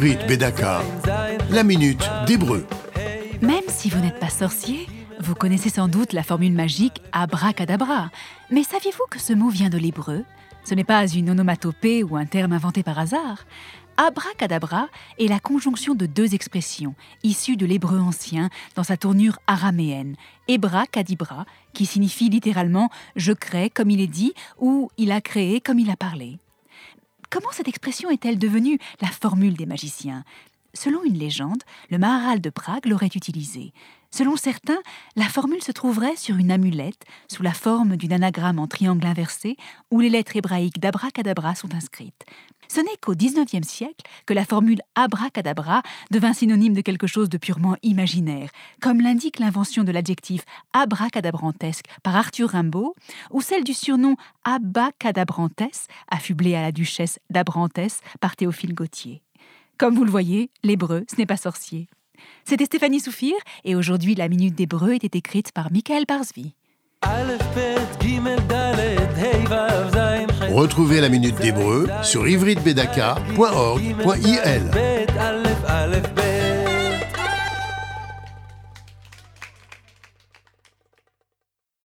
Ivrit Bedaka, la minute d'hébreu. Même si vous n'êtes pas sorcier, vous connaissez sans doute la formule magique abracadabra. Mais saviez-vous que ce mot vient de l'hébreu? Ce n'est pas une onomatopée ou un terme inventé par hasard. Abracadabra est la conjonction de deux expressions issues de l'hébreu ancien dans sa tournure araméenne. Ebra kadibra, qui signifie littéralement je crée comme il est dit ou il a créé comme il a parlé. Comment cette expression est-elle devenue la formule des magiciens? Selon une légende, le Maharal de Prague l'aurait utilisée. Selon certains, la formule se trouverait sur une amulette sous la forme d'une anagramme en triangle inversé où les lettres hébraïques d'abracadabra sont inscrites. Ce n'est qu'au XIXe siècle que la formule abracadabra devint synonyme de quelque chose de purement imaginaire, comme l'indique l'invention de l'adjectif abracadabrantesque par Arthur Rimbaud, ou celle du surnom abacadabrantès, affublé à la duchesse d'Abrantès par Théophile Gautier. Comme vous le voyez, l'hébreu, ce n'est pas sorcier. C'était Stéphanie Soufir, et aujourd'hui la Minute d'Hébreu était écrite par Michael Barsby. Retrouvez la Minute d'Hébreu sur ivritbedaka.org.il.